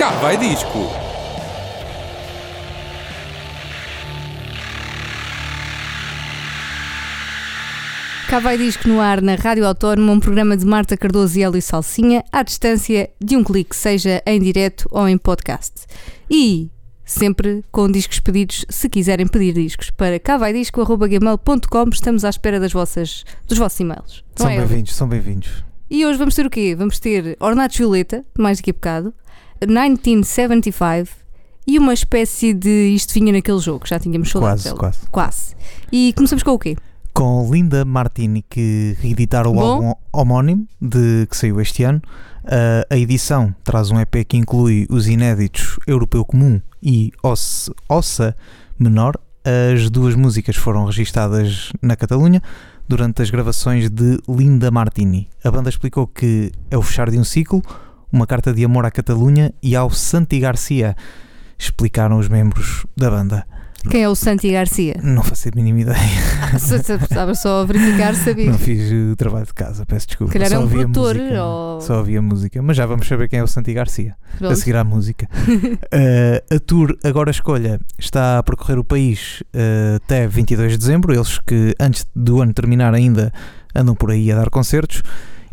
Cá vai disco. Cá vai disco no ar na Rádio Autónoma, um programa de Marta Cardoso e Hélio Salsinha, à distância de um clique, seja em direto ou em podcast. E sempre com discos pedidos, se quiserem pedir discos, para cavaidisco.gmail.com estamos à espera das vossas, dos vossos e-mails. Não São é, bem-vindos, são bem-vindos. E hoje vamos ter o quê? Vamos ter Ornato Violeta, mais daqui a bocado, 1975 e uma espécie de isto vinha naquele jogo, já tínhamos falado Quase, quase. Quase. E começamos com o quê? Com Linda Martini, que reeditaram o Bom. álbum homónimo de, que saiu este ano. Uh, a edição traz um EP que inclui os inéditos Europeu Comum e Ossa, Ossa Menor. As duas músicas foram registadas na Catalunha durante as gravações de Linda Martini. A banda explicou que é o fechar de um ciclo, uma carta de amor à Catalunha e ao Santi Garcia, explicaram os membros da banda. Quem é o Santi Garcia? Não faço a mínima ideia. Se Estava só a verificar, sabia. Não fiz o trabalho de casa, peço desculpa. Calhar Só é um a produtor ou- Só ouvi a música, mas já vamos saber quem é o Santi Garcia a Pronto. seguir à música. Eh, a tour Agora Escolha está a percorrer o país eh, até 22 de dezembro. Eles que antes do ano terminar ainda andam por aí a dar concertos.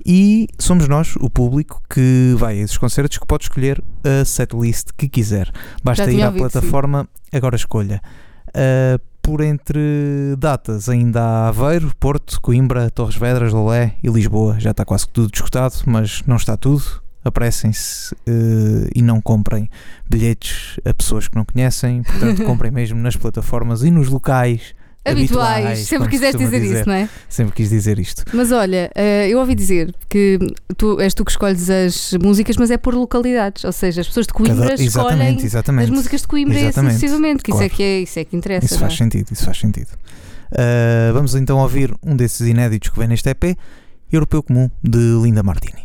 E somos nós, o público, que vai a esses concertos que pode escolher a setlist que quiser. Basta ir à ouvido, sim. plataforma Agora Escolha. Uh, por entre datas ainda há Aveiro, Porto, Coimbra, Torres Vedras, Lolé e Lisboa. Já está quase tudo esgotado, mas não está tudo. Apressem-se uh, e não comprem bilhetes a pessoas que não conhecem. Portanto, comprem mesmo nas plataformas e nos locais Habituais, sempre como quiseste costuma dizer, isso, não é? Sempre quis dizer isto. Mas olha, eh, eu ouvi dizer que tu, és tu que escolhes as músicas, mas é por localidades, ou seja, as pessoas de Coimbra Cada- escolhem exatamente, as exatamente. músicas de Coimbra sucessivamente, que isso, é claro. que é, isso é que interessa. Isso faz é? sentido, isso faz sentido. Uh, vamos então ouvir um desses inéditos que vem neste EP, Europeu Comum, de Linda Martini.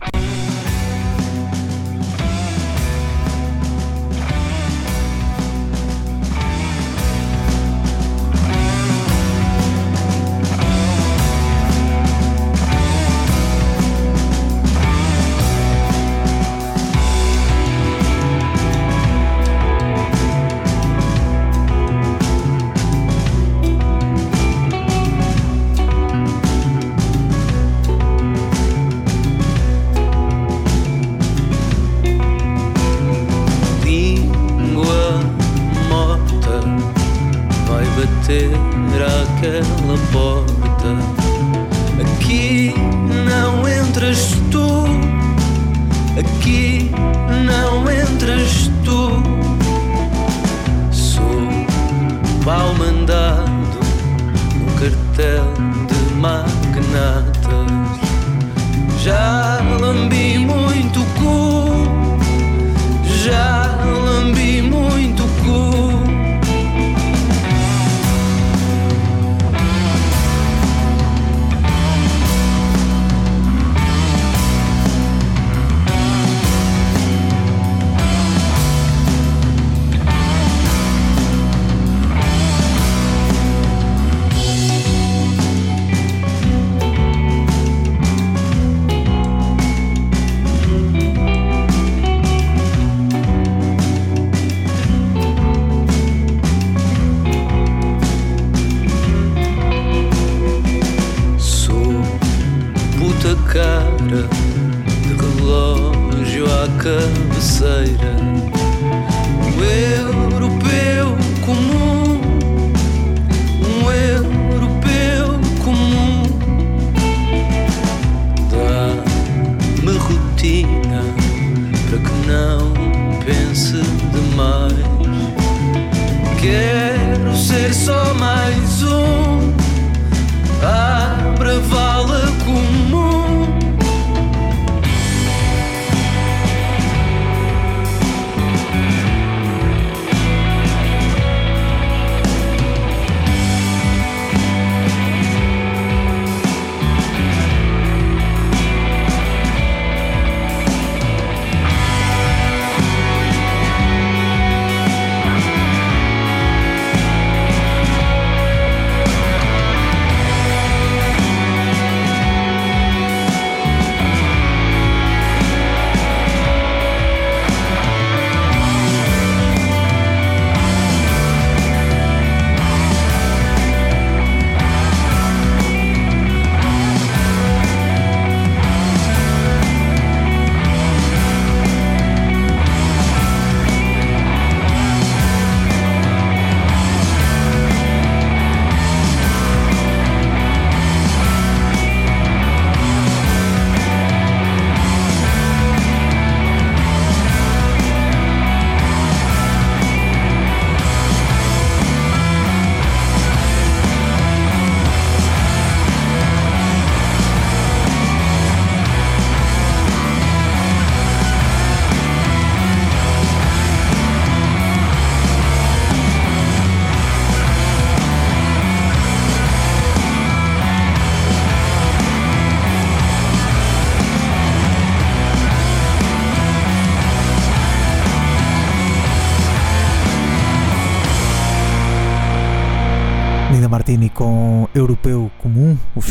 Não entras tu. Sou pau mandado num cartel de magnatas. Já lambi muito cu. Já lambi muito cu.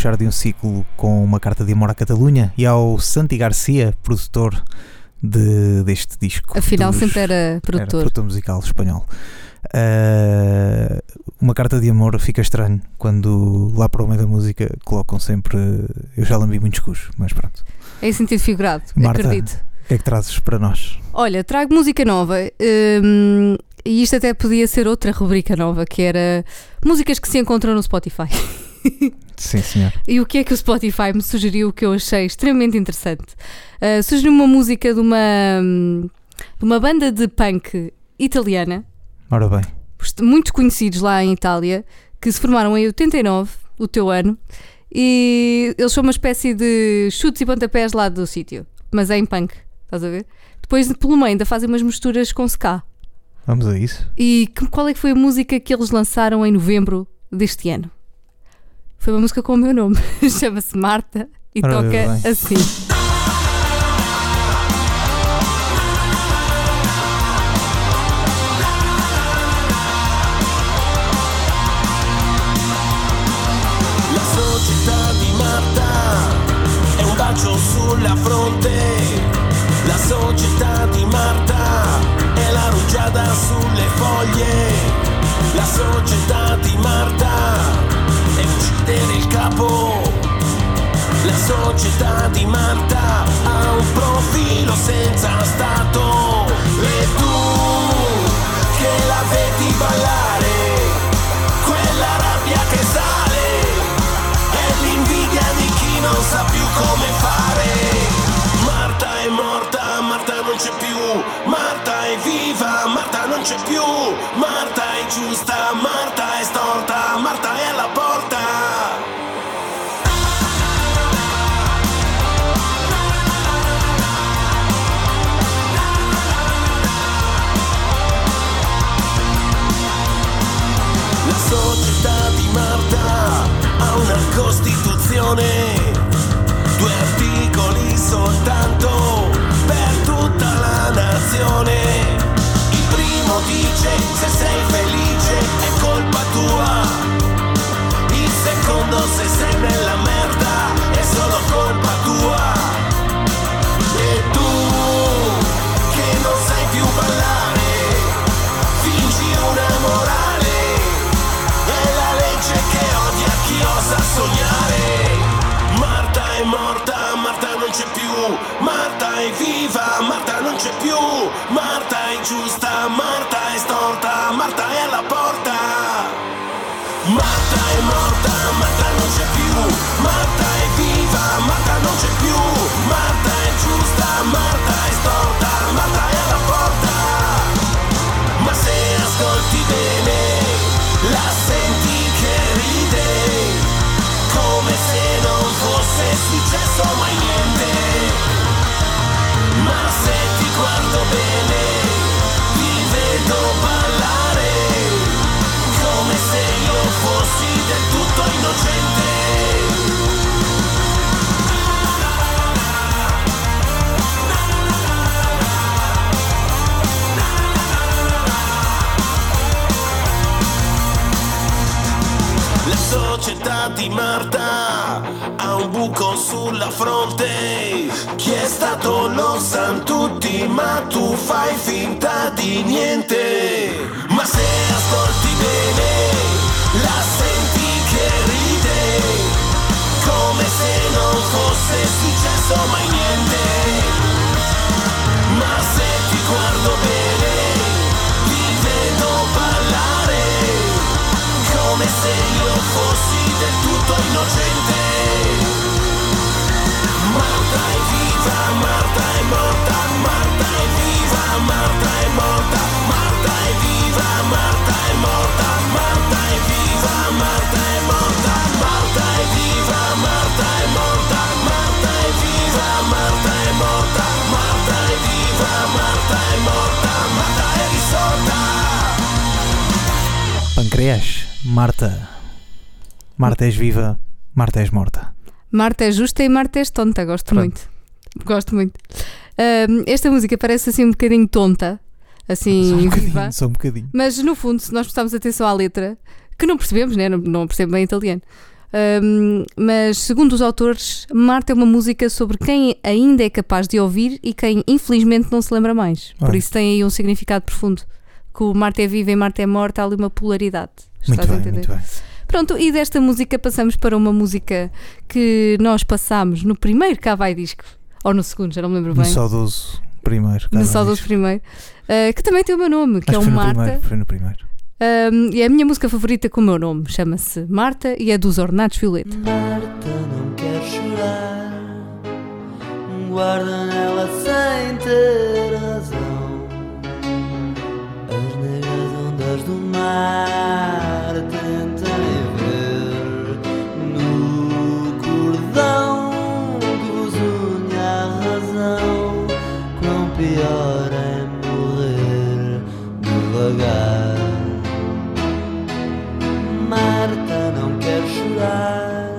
Fechar de um ciclo com uma carta de amor à Catalunha, e ao Santi Garcia, produtor de, deste disco. Afinal, dos- sempre era era produtor. produtor musical espanhol. Uh, uma carta de amor fica estranho quando lá para o meio da música colocam sempre. Eu já lambi muitos cus, mas pronto. É em sentido figurado, Marta. acredito. O que é que trazes para nós? Olha, trago música nova. hum, e isto até podia ser outra rubrica nova, que era músicas que se encontram no Spotify. Sim, senhor. E o que é que o Spotify me sugeriu que eu achei extremamente interessante? Uh, sugeriu uma música de uma, de uma banda de punk italiana, Ora bem, muito conhecidos lá em Itália, que se formaram em 89, o teu ano, e eles são uma espécie de chutes e pontapés lá do sítio, mas é em punk, estás a ver? Depois, pelo meio, ainda fazem umas misturas com ska. vamos a isso. E que- qual é que foi a música que eles lançaram em novembro deste ano? Foi uma música com o meu nome, chama-se Marta e toca bem. assim. Società di Marta ha un profilo senza stato. C'è più. Marta è viva, Marta non c'è più. Marta è giusta, Marta è storta, Marta è alla porta. Marta è morta, Marta non c'è più. Marta è viva, Marta non c'è più. Marta è giusta, Marta è storta, Marta è alla porta. Ma se ascolti bene, la senti che ride, come se non fosse successo mai niente. Guardo bene, sulla fronte. Chi è stato lo san tutti, ma tu fai finta di niente. Ma se ascolti bene, la senti che ride, come se non fosse successo mai niente. Ma se ti guardo bene, ti vedo ballare come se io fossi del tutto innocente. Pancreas, Marta. Marta és viva, Marta és morta. Marta é justa e Marta és tonta, gosto Pronto. muito. Gosto muito. Ahm, esta música parece assim um bocadinho tonta, Só um assim viva. bocadinho, só um bocadinho. Mas no fundo, se nós prestarmos atenção à letra, que não percebemos, né? não, não percebo bem italiano. Um, mas, segundo os autores, Marta é uma música sobre quem ainda é capaz de ouvir e quem, infelizmente, não se lembra mais. Por Olha. isso tem aí um significado profundo. Que o Marta é viva e Marta é morta, há ali uma polaridade. Muito Estás a bem, entender? muito bem. Pronto, e desta música passamos para uma música que nós passámos no primeiro Cá Vai Disco, ou no segundo, já não me lembro No bem. saudoso primeiro. No saudoso primeiro, uh, que também tem o meu nome, que Acho é o foi no Marta. primeiro. Foi no primeiro. Um, e é a minha música favorita com o meu nome, chama-se Marta e é dos Ornatos Violeta. Marta não quer chorar, guarda nela sem ter razão. As negras ondas do mar Marta não quer chorar,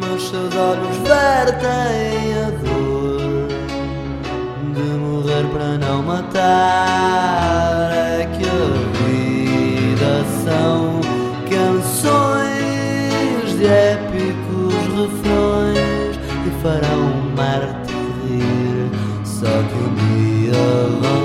mas seus olhos vertem a dor de morrer para não matar. É que a vida são canções de épicos refrões que farão Marte rir. Só que um dia vão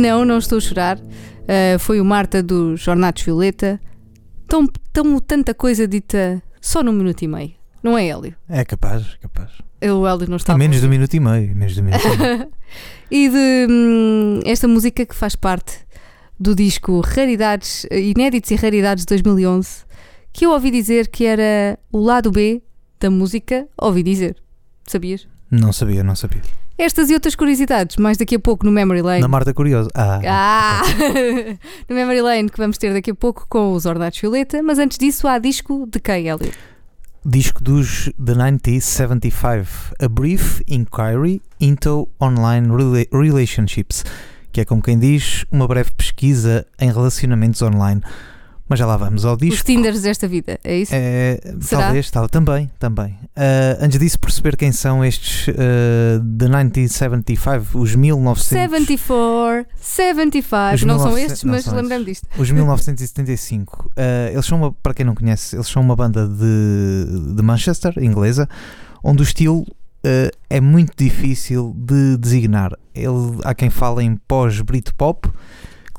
Não, não estou a chorar. Uh, foi o Marta dos Ornatos Violeta. Tão, tão tanta coisa dita só num minuto e meio. Não é Hélio? É capaz, capaz. Eu, o Hélio não está menos de um minuto e meio. Menos de um minuto e meio. E de hum, esta música que faz parte do disco Raridades, Inéditos e Raridades de 2011, que eu ouvi dizer que era o lado B da música. Ouvi dizer. Sabias? não sabia, não sabia. Estas e outras curiosidades, mais daqui a pouco no Memory Lane. Na Marta Curiosa. Ah, Ah! no Memory Lane que vamos ter daqui a pouco com os Ornatos Violeta, mas antes disso há disco de quem, Hélio? Disco dos The 1975, A Brief Inquiry into Online Rela- Relationships, que é como quem diz, uma breve pesquisa em relacionamentos online. Mas já lá vamos ao Os disco. Tinders desta vida, é isso? É, talvez, tal, também, também. Ah, antes disso, perceber quem são estes ah, The 1975, os 1900, 74, 75, Os não são 1900 estes, não mas são lembrei-me disto. os 1975. Ah, eles são, uma, para quem não conhece, eles são uma banda de, de Manchester, inglesa, onde o estilo ah, é muito difícil de designar. Ele, há quem fale em pós-Britpop,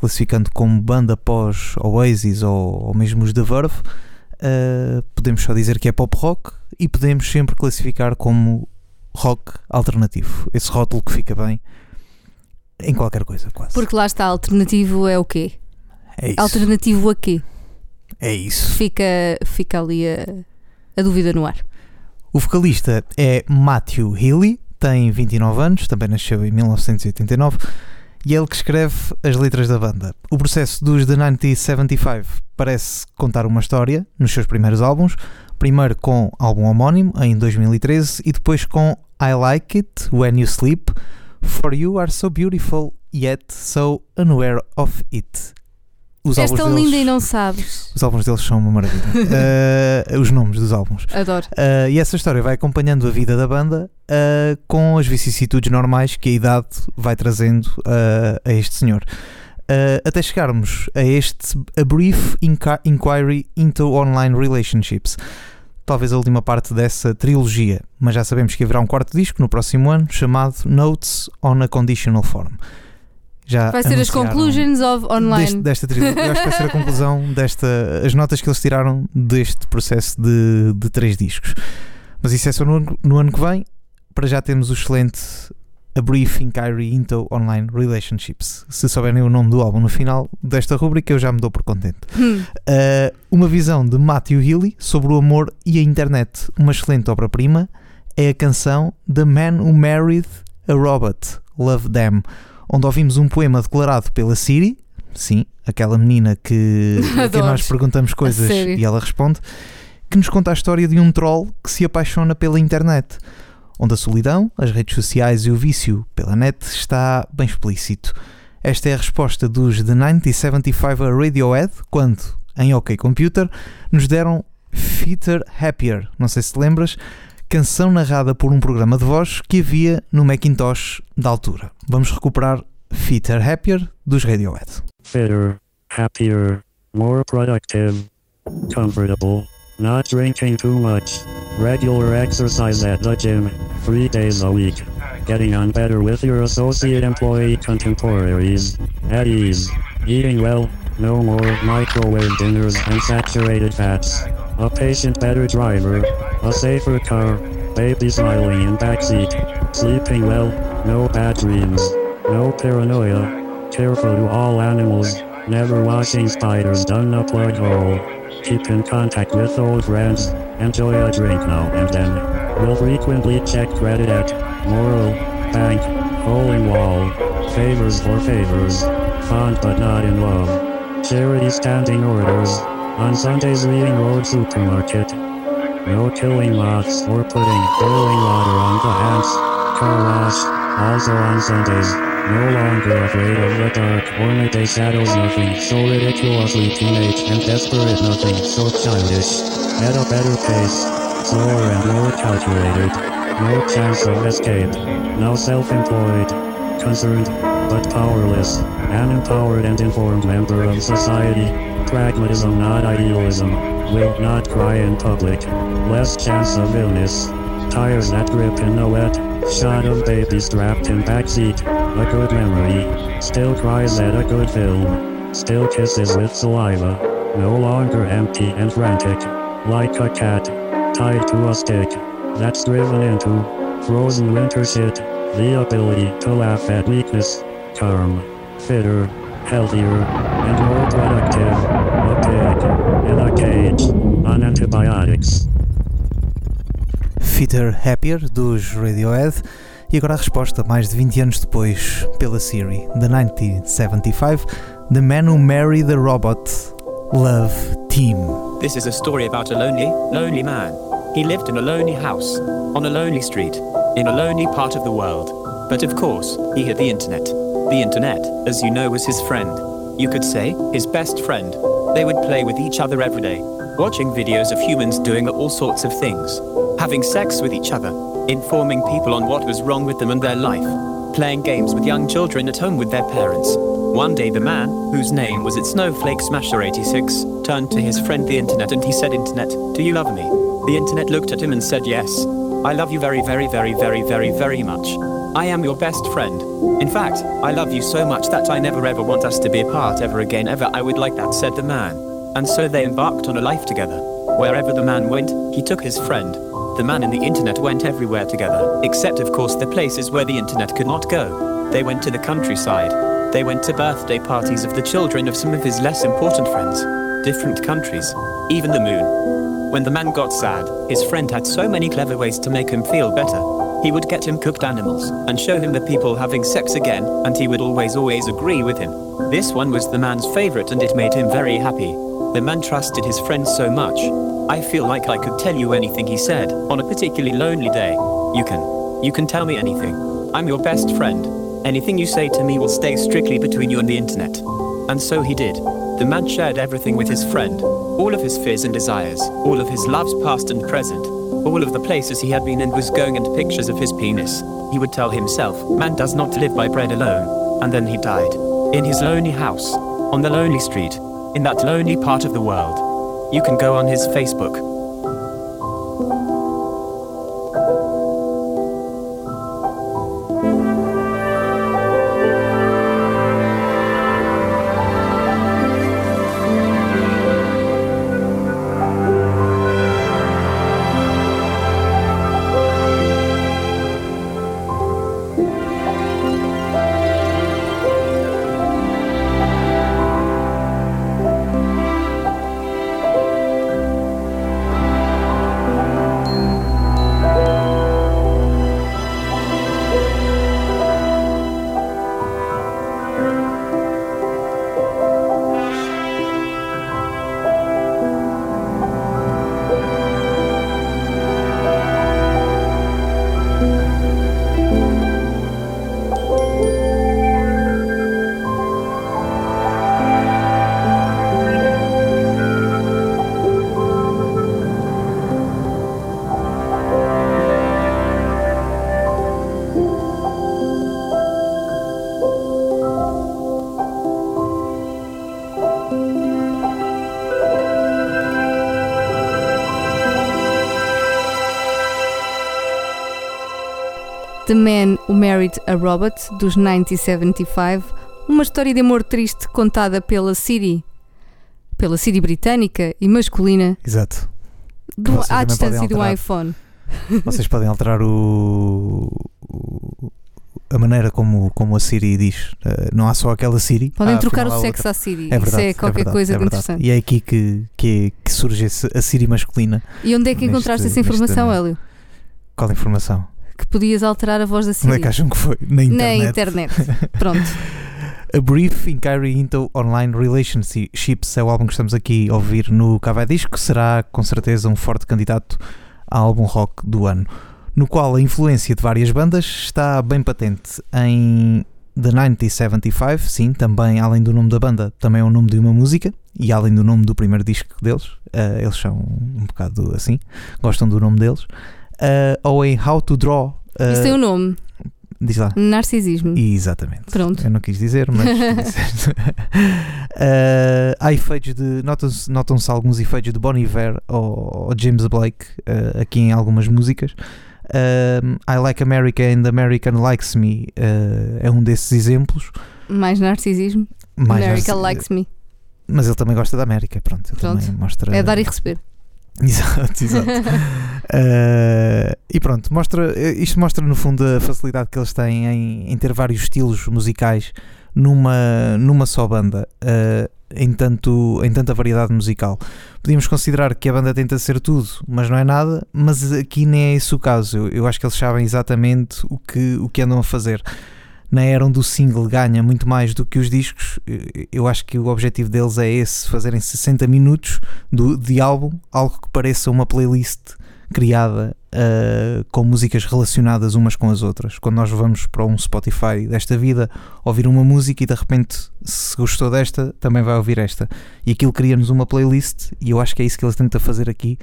classificando como banda pós-Oasis ou, ou mesmo os The Verve. Ah, podemos só dizer que é pop rock e podemos sempre classificar como rock alternativo. Esse rótulo que fica bem em qualquer coisa, quase. Porque lá está, alternativo é o quê? é isso. Alternativo a quê? É isso. Fica, fica ali a, a dúvida no ar. O vocalista é Matthew Healy, tem 29 anos, também nasceu em 1989 e é ele que escreve as letras da banda. O processo dos The 1975 parece contar uma história nos seus primeiros álbuns, primeiro com álbum homónimo em 2013 e depois com I Like It When You Sleep, For You Are So Beautiful Yet So Unaware of It. Os És tão deles- linda e não sabes. Os álbuns deles são uma maravilha. Eh, os nomes dos álbuns. Adoro. Uh, e essa história vai acompanhando a vida da banda uh, com as vicissitudes normais que a idade vai trazendo uh, a este senhor. Uh, até chegarmos a este A Brief Inqui- Inquiry into Online Relationships. Talvez a última parte dessa trilogia, mas já sabemos que haverá um quarto disco no próximo ano chamado Notes on a Conditional Form. Já Vai ser as conclusions of online. deste- desta trilogia. Eu acho que vai ser a conclusão desta. as notas que eles tiraram deste processo de, de três discos. Mas isso é só no, ano- no ano que vem. Para já temos o excelente A Brief Inquiry into Online Relationships. Se souberem o nome do álbum no final desta rubrica, eu já me dou por contente. Hum. Uh, uma visão de Matthew Healy sobre o amor e a internet. Uma excelente obra-prima é a canção The Man Who Married a Robot, Love Them, onde ouvimos um poema declarado pela Siri, sim, aquela menina que, a quem Adoro. nós perguntamos coisas e ela responde, que nos conta a história de um troll que se apaixona pela internet. onde a solidão, as redes sociais e o vício pela net está bem explícito. Esta é a resposta dos The 1975 a Radiohead quando, em OK Computer, nos deram Fitter Happier, não sei se te lembras, canção narrada por um programa de voz que havia no Macintosh da altura. Vamos recuperar Fitter Happier dos Radiohead. Fitter, happier, more productive, comfortable, not drinking too much, regular exercise at the gym, three days a week, getting on better with your associate employee contemporaries, at ease, eating well, no more microwave dinners and saturated fats, a patient better driver, a safer car, baby smiling in backseat, sleeping well, no bad dreams, no paranoia, careful to all animals, never watching spiders down a plug hole. Keep in contact with old friends, enjoy a drink now and then. Will frequently check credit at Moral, Bank, Hole in Wall, Favors for Favors, Fond but not in love. Charity standing orders, on Sundays reading Road Supermarket. No killing moths or putting boiling water on the hands. Car wash, also on Sundays. No longer afraid of the dark or midday shadows nothing so ridiculously teenage and desperate nothing so childish. At a better pace, slower and more calculated. No chance of escape. Now self-employed, concerned, but powerless. An empowered and informed member of society. Pragmatism not idealism. Will not cry in public. Less chance of illness. Tires that grip in the wet. Shot of baby strapped in backseat. A good memory. Still cries at a good film. Still kisses with saliva. No longer empty and frantic. Like a cat. Tied to a stick. That's driven into. Frozen winter shit. The ability to laugh at weakness. Calm. Fitter. Healthier. And more productive. A pig. In a cage. On antibiotics. Fitter Happier dos Radiohead e agora a resposta, mais de 20 anos depois, pela Siri, de 1975, The Man Who Married the Robot Love Team. This is a story about a lonely, lonely man. He lived in a lonely house, on a lonely street, in a lonely part of the world. But of course, he had the internet. The internet, as you know, was his friend. You could say, his best friend. They would play with each other every day, watching videos of humans doing all sorts of things, having sex with each other, informing people on what was wrong with them and their life, playing games with young children at home with their parents. One day, the man, whose name was at Snowflake Smasher 86, turned to his friend the internet and he said, Internet, do you love me? The internet looked at him and said, Yes. I love you very, very, very, very, very, very much. I am your best friend. In fact, I love you so much that I never ever want us to be apart ever again, ever. I would like that, said the man. And so they embarked on a life together. Wherever the man went, he took his friend. The man and the internet went everywhere together, except, of course, the places where the internet could not go. They went to the countryside. They went to birthday parties of the children of some of his less important friends. Different countries. Even the moon. When the man got sad, his friend had so many clever ways to make him feel better. He would get him cooked animals and show him the people having sex again, and he would always, always agree with him. This one was the man's favorite, and it made him very happy. The man trusted his friend so much. I feel like I could tell you anything he said on a particularly lonely day. You can. You can tell me anything. I'm your best friend. Anything you say to me will stay strictly between you and the internet. And so he did. The man shared everything with his friend all of his fears and desires, all of his loves past and present, all of the places he had been and was going, and pictures of his penis. He would tell himself, Man does not live by bread alone. And then he died. In his lonely house, on the lonely street, in that lonely part of the world. You can go on his Facebook. The Man Who Married a Robot, dos 1975, uma história de amor triste contada pela Siri, pela Siri britânica e masculina, Exato. do, à distância do iPhone. Vocês podem alterar o, o- a maneira como, como a Siri diz. Eh, não há só aquela Siri. Podem há, trocar o sexo outra. à Siri. É verdade, Isso é qualquer verdade, coisa é de interessante. E é aqui que, que, é- que surge a Siri masculina. E onde é que Neste- encontraste essa informação. Hélio? Qual informação? Que podias alterar a voz da Onde Siri? é que acham que foi? Na internet. Na internet. Pronto. A Brief Inquiry into Online Relationships é o álbum que estamos aqui a ouvir no Cavai Disco. Será com certeza um forte candidato a álbum rock do ano, no qual a influência de várias bandas está bem patente. Em The 1975, sim, também além do nome da banda, também é o nome de uma música e além do nome do primeiro disco deles, eh, eles são um bocado assim, gostam do nome deles. Eh, ou em How to Draw. eh, Isso tem um nome. Diz lá. Narcisismo. Exatamente. Pronto. Eu não quis dizer, mas. Eh, há efeitos de. Notam-se notam alguns efeitos de Bon Iver ou, ou James Blake eh, aqui em algumas músicas. Um, I Like America and American Likes Me eh, é um desses exemplos. Mais narcisismo. Mais America narci- likes me. Mas ele também gosta da América, pronto. Pronto. mostra. É dar e receber. Exato, exato. Eh, e pronto, mostra, eh, isto mostra no fundo a facilidade que eles têm em, em ter vários estilos musicais numa, numa só banda, eh, em, tanto, em tanta variedade musical. Podíamos considerar que a banda tenta ser tudo, mas não é nada, mas aqui nem é esse o caso. Eu, eu acho que eles sabem exatamente o que, o que andam a fazer. Na era onde o single ganha muito mais do que os discos, eu acho que o objetivo deles é esse: fazerem 60 minutos do, de álbum, algo que pareça uma playlist criada uh, com músicas relacionadas umas com as outras. Quando nós vamos para um Spotify desta vida, ouvir uma música e de repente, se gostou desta, também vai ouvir esta. E aquilo cria-nos uma playlist, e eu acho que é isso que eles tentam fazer aqui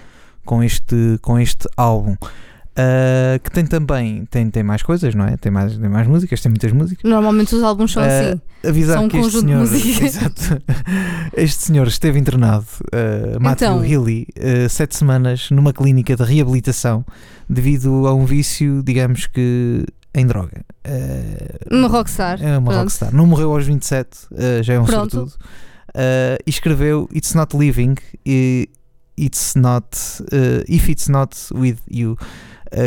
com este, com este álbum. Uh, que tem também tem, tem mais coisas, não é? Tem mais, tem mais músicas, tem muitas músicas. Normalmente os álbuns são Eh, assim. avisar São um que este senhor. Exato. este senhor esteve internado, uh, Matthew Então. Healy, uh, sete semanas numa clínica de reabilitação devido a um vício, digamos que em droga. Uh, Uma rockstar. É uma Pronto. rockstar. Não morreu aos 27, uh, já é um Pronto. sortudo. Uh, e escreveu It's Not Living, e It's Not uh, If It's Not With You, uh,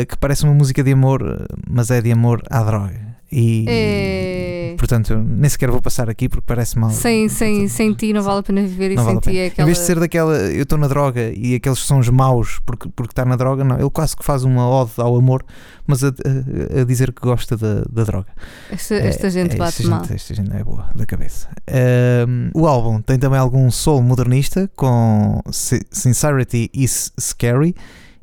que parece uma música de amor, uh, mas é de amor à droga. E, É. portanto, nem sequer vou passar aqui porque parece mal. Sem, sem, sem ti não vale a pena viver e Não sem vale ti é Em aquela. vez de ser daquela, eu estou na droga e aqueles sons maus porque, porque está na droga, não. Ele quase que faz uma ode ao amor, mas a, a- a dizer que gosta da, da droga. Esta, esta gente é, bate esta mal. Gente, esta gente é boa da cabeça. Ahm, o álbum tem também algum soul modernista com Si- Sincerity is Scary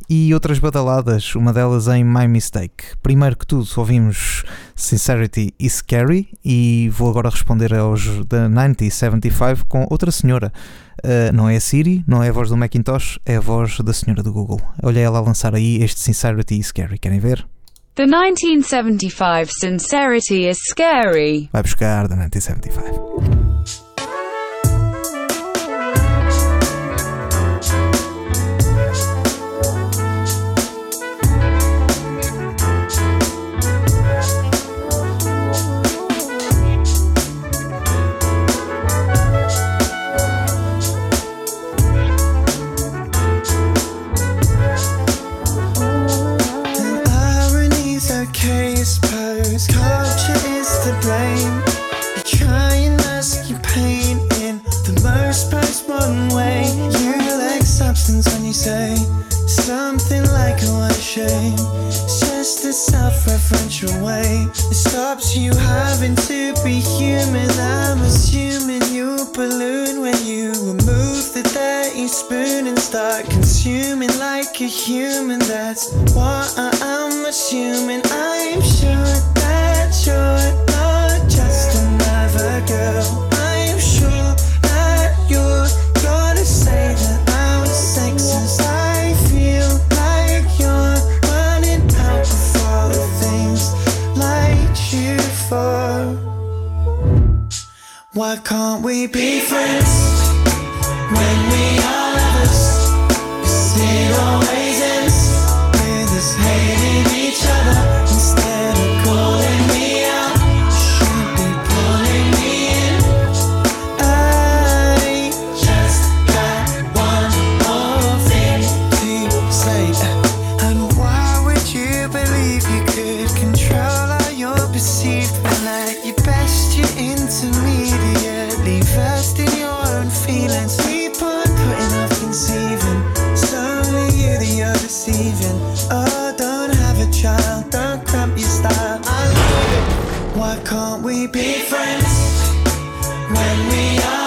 e outras badaladas, uma delas em My Mistake. Primeiro que tudo, ouvimos Sincerity is Scary e vou agora responder aos da 1975 com outra senhora. Ah, não é a Siri, não é a voz do Macintosh, é a voz da senhora do Google. Olha ela a lançar aí este Sincerity is Scary. Querem ver? The 1975 Sincerity is Scary. Vai buscar da 1975. Feelings. On putting off conceiving. Slowly you're the other deceiving. Oh, don't have a child, don't cramp your style. I love it. Why can't we be friends when we are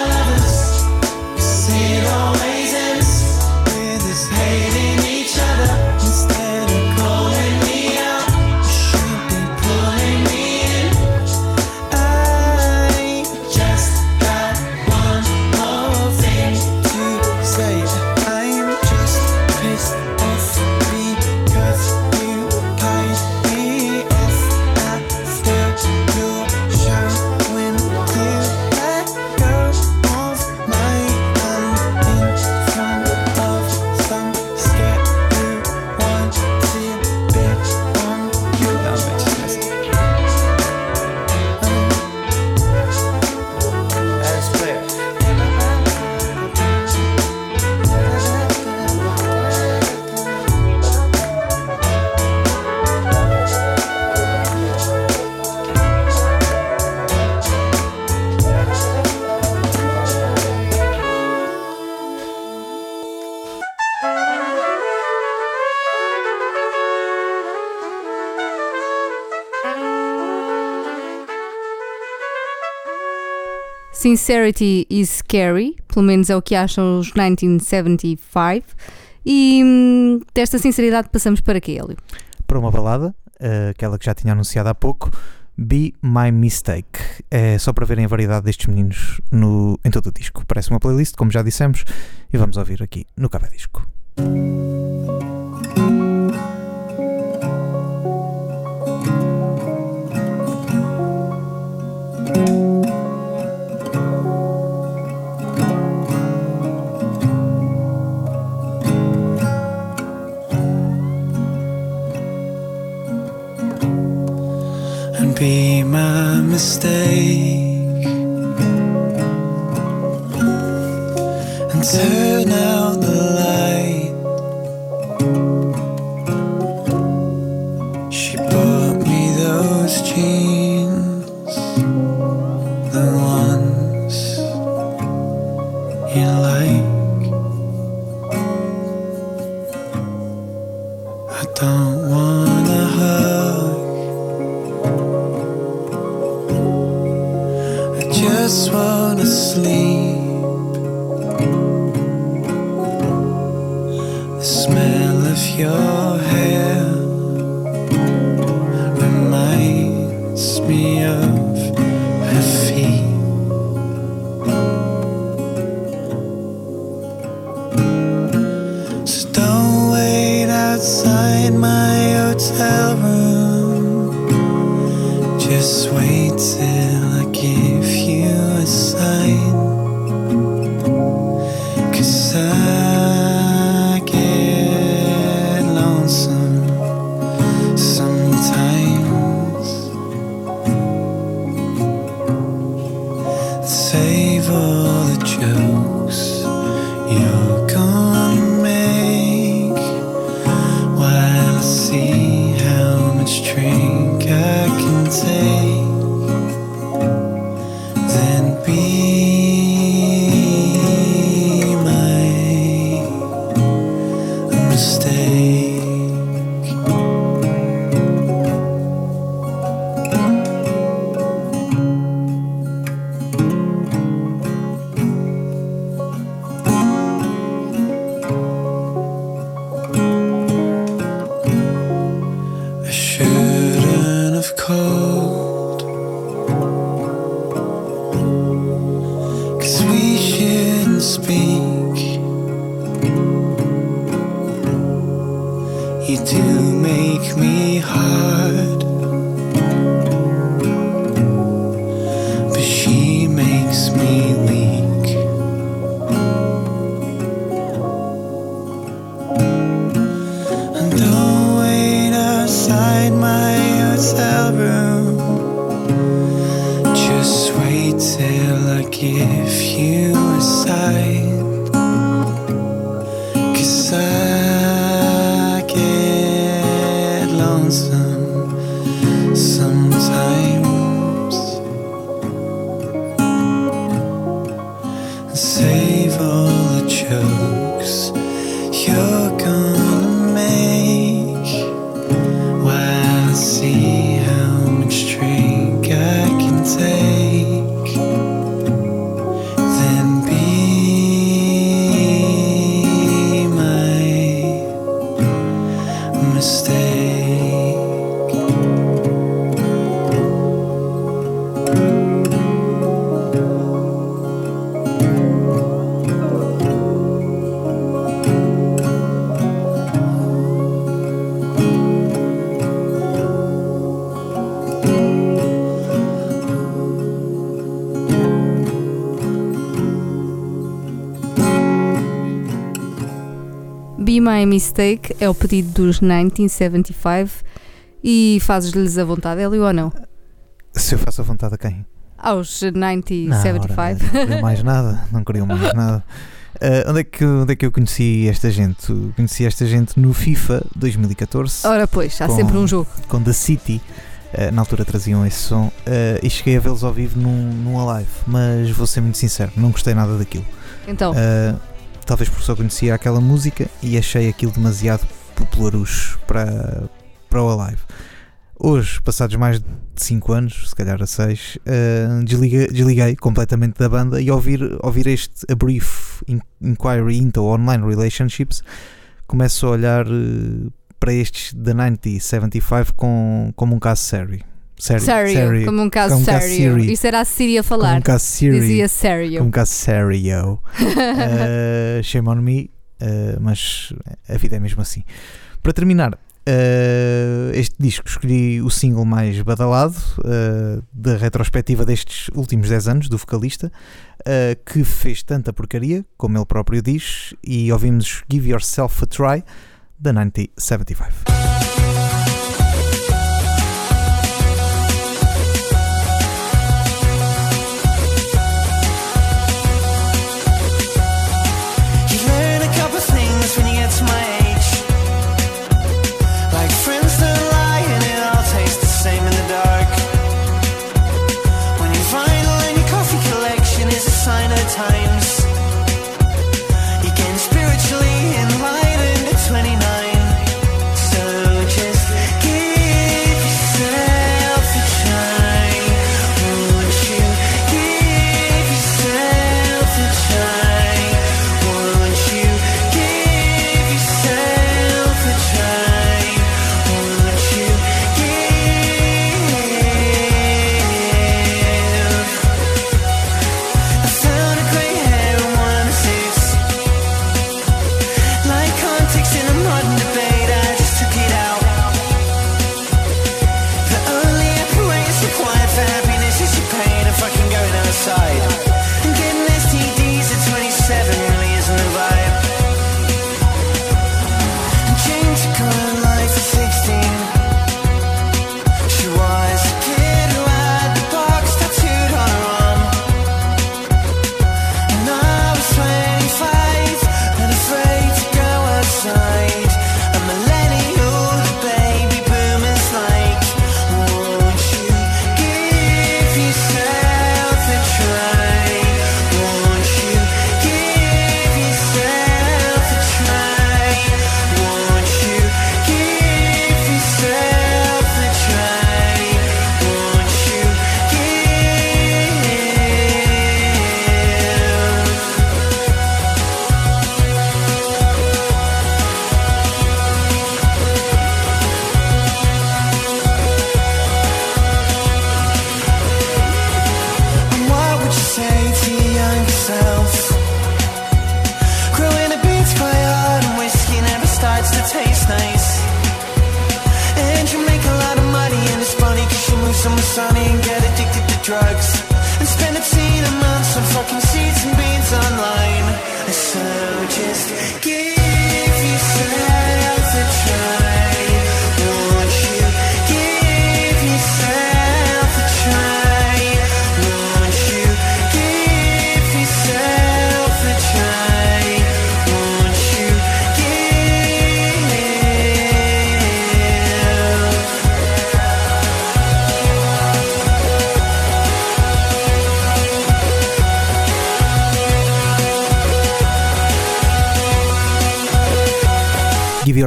Sincerity is Scary, pelo menos é o que acham os 1975. E hum, desta sinceridade passamos para que, Hélio? Para uma balada, eh, aquela que já tinha anunciado há pouco, Be My Mistake. É só para verem a variedade destes meninos no, em todo o disco. Parece uma playlist, como já dissemos, e vamos ouvir aqui no Cava Disco. Mistake and turn out the light. She bought me those jeans, the ones you like. I don't sway My Mistake é o pedido dos 1975 e fazes-lhes a vontade, Hélio, ou não? Se eu faço a vontade a quem? Aos Não, 1975. ora, não queriam mais nada, não queriam mais nada. Ah, onde, é que, onde é que eu conheci esta gente? Conheci esta gente no FIFA 2014 Ora, pois, há Com- sempre um jogo. com The City. Ah, na altura traziam esse som ah, e cheguei a vê-los ao vivo num, num live, mas vou ser muito sincero, não gostei nada daquilo. Então, Ah, talvez porque só conhecia aquela música e achei aquilo demasiado popularucho para, para o Alive. Hoje, passados mais de 5 anos, se calhar a 6, desliguei, desliguei completamente da banda e ouvir, ouvir este A Brief In- Inquiry into Online Relationships, começo a olhar eh, para estes da 9075 com, como um caso sério. Sério, sério, como um caso como um caso sério. sério. Isso era a Síria a como falar. um caso sério. Dizia sério. Como um caso sério. Uh, shame on me, uh, mas a vida é mesmo assim. Para terminar, uh, este disco escolhi o single mais badalado uh, da retrospectiva destes últimos 10 anos do vocalista, que fez tanta porcaria, como ele próprio diz, e ouvimos Give Yourself a Try da 1975.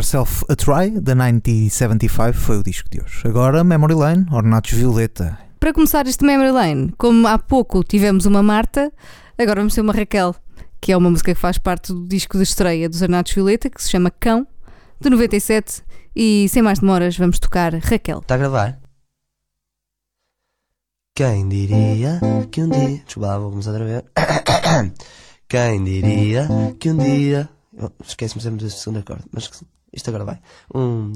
Yourself a Try, da 1975, foi o disco de hoje. Agora, Memory Lane, Ornatos Violeta. Para começar este Memory Lane, como há pouco tivemos uma Marta, agora vamos ter uma Raquel, que é uma música que faz parte do disco de estreia dos Arnados Violeta, que se chama Cão, de 97. E sem mais demoras, vamos tocar Raquel. Está a gravar? Quem diria que um dia. Desculpa, lá, vou começar outra vez. Quem diria que um dia. Esquece-me sempre do segundo acorde, mas isto agora vai. Um.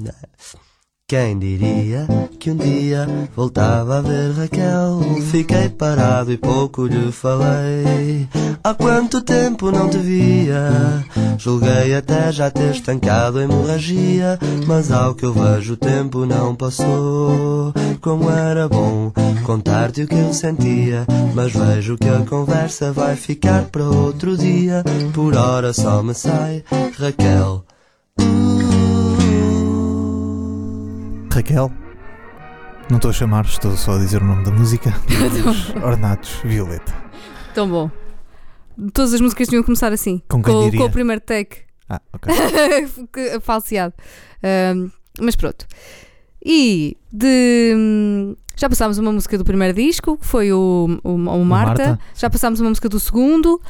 Quem diria que um dia voltava a ver Raquel? Fiquei parado e pouco lhe falei. Há quanto tempo não te via? Julguei até já ter estancado a hemorragia. Mas ao que eu vejo, o tempo não passou. Como era bom contar-te o que eu sentia. Mas vejo que a conversa vai ficar para outro dia. Por hora só me sai Raquel. Raquel, não estou a chamar, estou só a dizer o nome da música. Ornatos Violeta. Tão bom. Todas as músicas tinham que começar assim. Com com, com o primeiro take. Ah, ok. Falseado. Mas pronto. E de. hum, Já passámos uma música do primeiro disco, que foi o, o, o Marta. Marta. Já passámos uma música do segundo.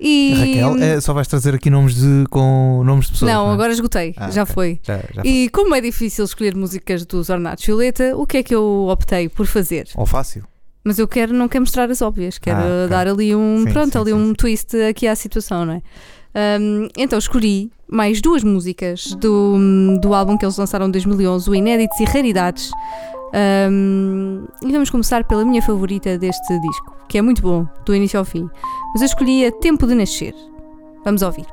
E. Raquel, é, só vais trazer aqui nomes de, com nomes de pessoas. não, é? agora esgotei. Ah, já ok. foi. Já, já E como é difícil escolher músicas dos Ornatos Violeta, o que é que eu optei por fazer? Ou fácil. Mas eu quero, não quero mostrar as óbvias, quero Ah, ok. dar ali um, Sim, pronto, sim, ali sim, um twist aqui à situação, não é? Ahm, então escolhi mais duas músicas do, do álbum que eles lançaram em 2011, o Inéditos e Raridades. Ahm, e vamos começar pela minha favorita deste disco, que é muito bom, do início ao fim. Mas eu escolhi a Tempo de Nascer. Vamos ouvir.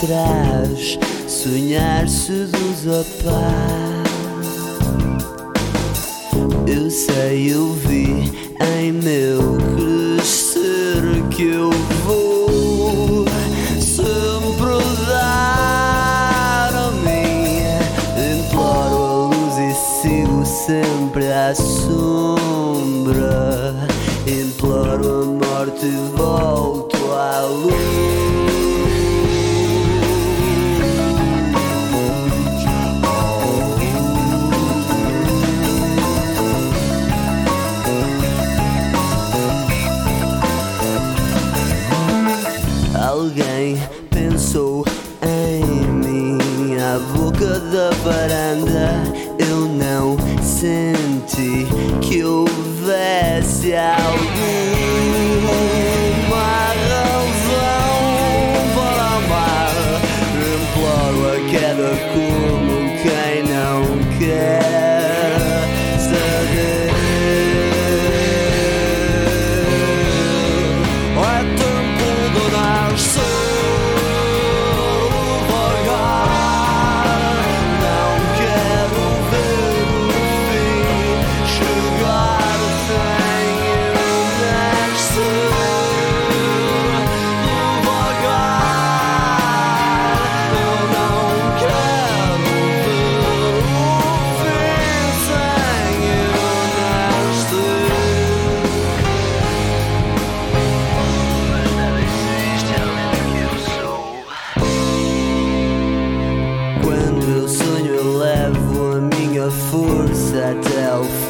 Traz. Sonhar seduz a paz. Eu sei, eu vi em meu crescer que eu vou sempre dar a mim. Imploro a luz e sigo sempre à sombra. Imploro a morte e volto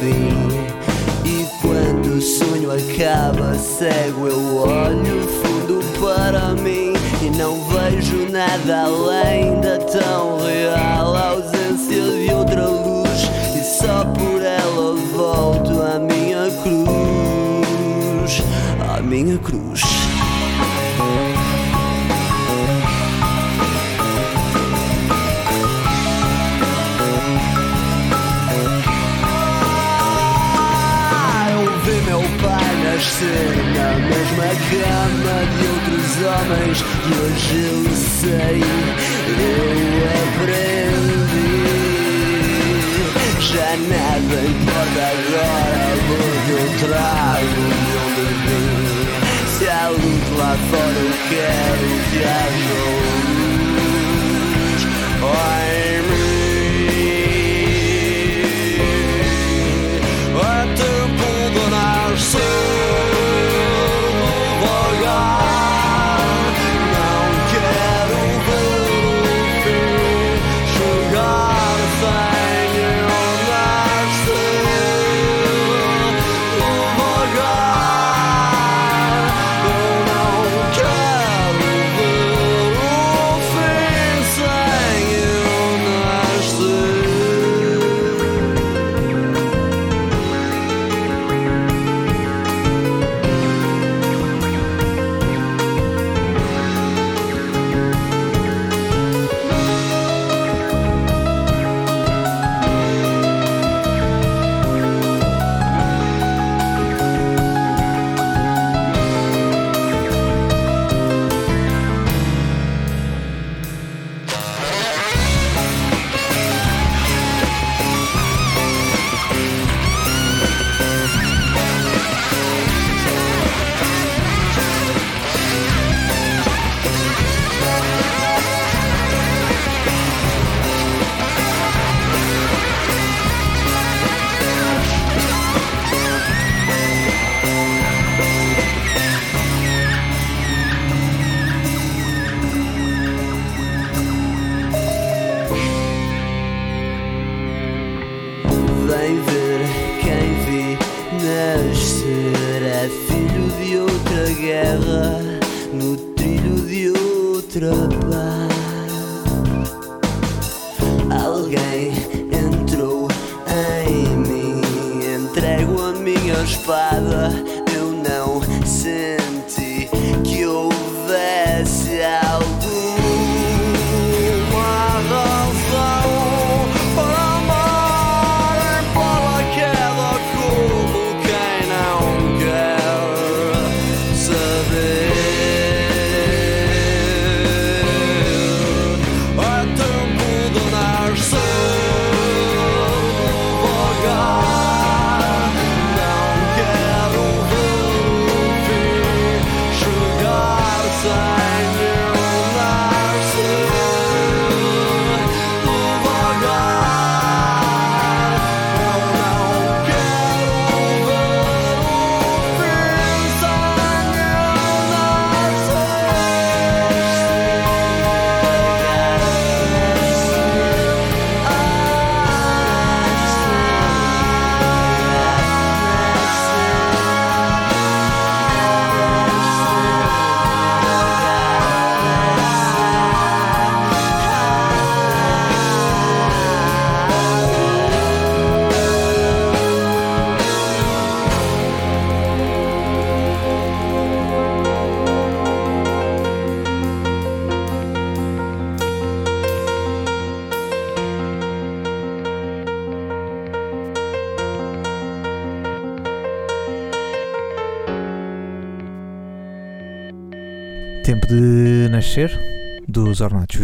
fim. E quando o sonho acaba, cego, eu olho fundo para mim e não vejo nada além da tão real ausência de outra luz. E só por ela volto à minha cruz, à minha cruz. Nascer na mesma cama de outros homens e hoje eu sei, eu aprendi. Já nada importa agora, porque eu trago de onde vim. Se há luz lá fora, eu quero que haja luz em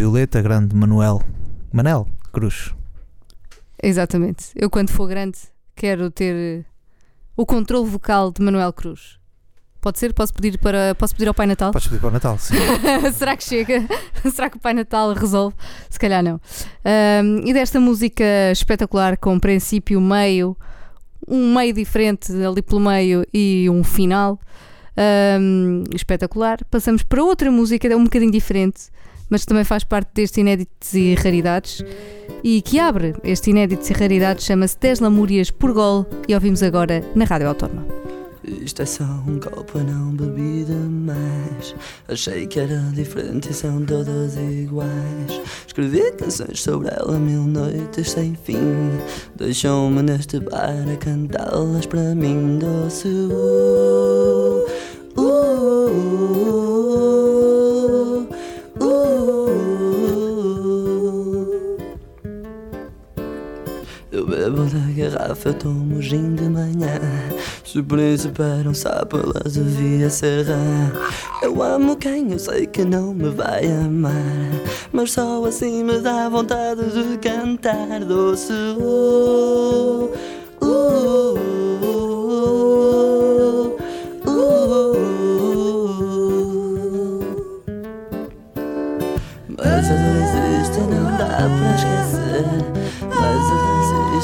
Violeta, grande Manuel Manel Cruz. Exatamente. Eu, quando for grande, quero ter o controle vocal de Manuel Cruz. Pode ser? Posso pedir, para, posso pedir ao Pai Natal? Podes pedir para o Natal, sim. Será que chega? Será que o Pai Natal resolve? Se calhar não. Ahm, e desta música espetacular, com princípio, meio, um meio diferente ali pelo meio e um final ahm, espetacular, passamos para outra música, é um bocadinho diferente, mas também faz parte deste Inéditos e Raridades e que abre este Inéditos e Raridades, chama-se 10 Lamúrias por Gol e ouvimos agora na Rádio Autónoma. Isto é só um copo, não bebida mais. Achei que era diferente e são todas iguais. Escrevi canções sobre ela mil noites sem fim. Deixou-me neste bar a cantá-las para mim, doce. Uh, uh, uh, bebo da garrafa, tomo gin de manhã. Se isso para um sapo, ela devia ser rã. Eu amo quem eu sei que não me vai amar. Mas só assim me dá vontade de cantar doce. Uh, uh, uh,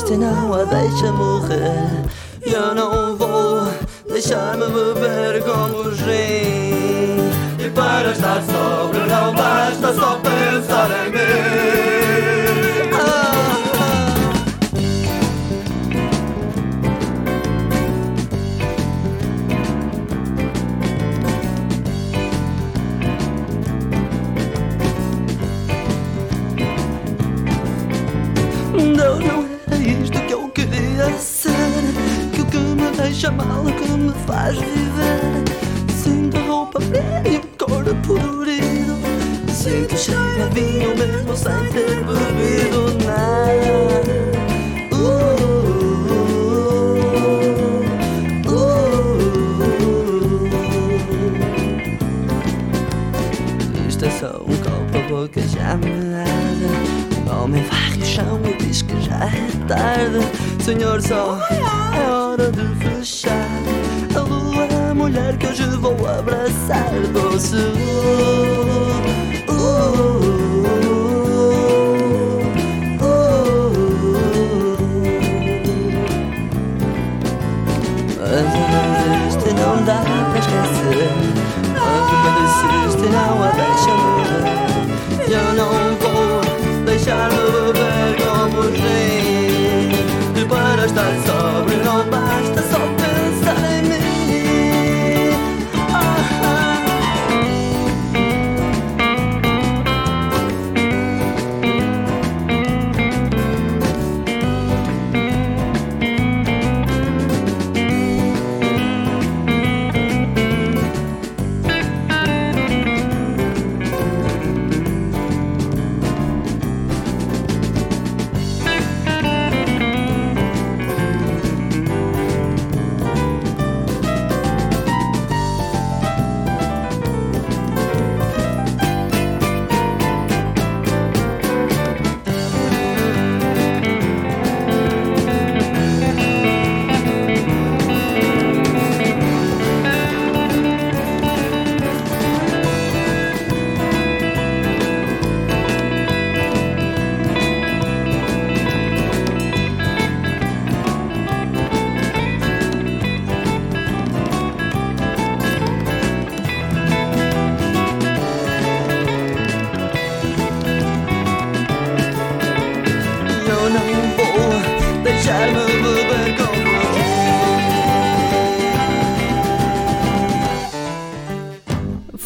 existe, não a deixa morrer. Eu não vou deixar-me beber como gin. E para estar sóbrio não basta só pensar em mim. Mal, que me faz viver. Sinto a roupa velha e o corpo dorido Sinto o cheiro a vinho mesmo sem ter bebido nada. Uh, uh, uh. É só um copo, a boca já me arde. O homem varre o chão e diz que já é tarde. Senhor só, é hora vou abraçar Doce uh, uh, uh, Mas não dá pra esquecer. Mas existe, não a deixa Eu não vou deixar-me beber como E para estar só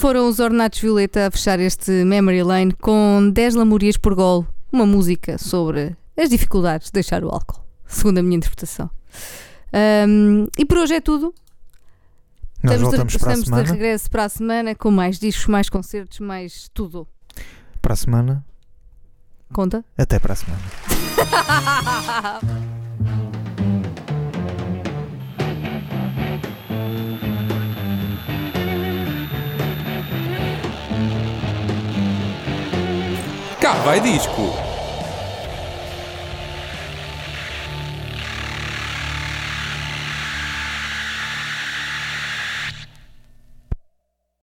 Foram os Ornatos Violeta a fechar este Memory Lane com 10 lamúrias por gol, uma música sobre as dificuldades de deixar o álcool, segundo a minha interpretação. Ahm, e por hoje é tudo. Nós estamos voltamos de, para a estamos de semana. regresso para a semana com mais discos, mais concertos, mais tudo. Para a semana. Conta? Até para a semana. Cá vai disco.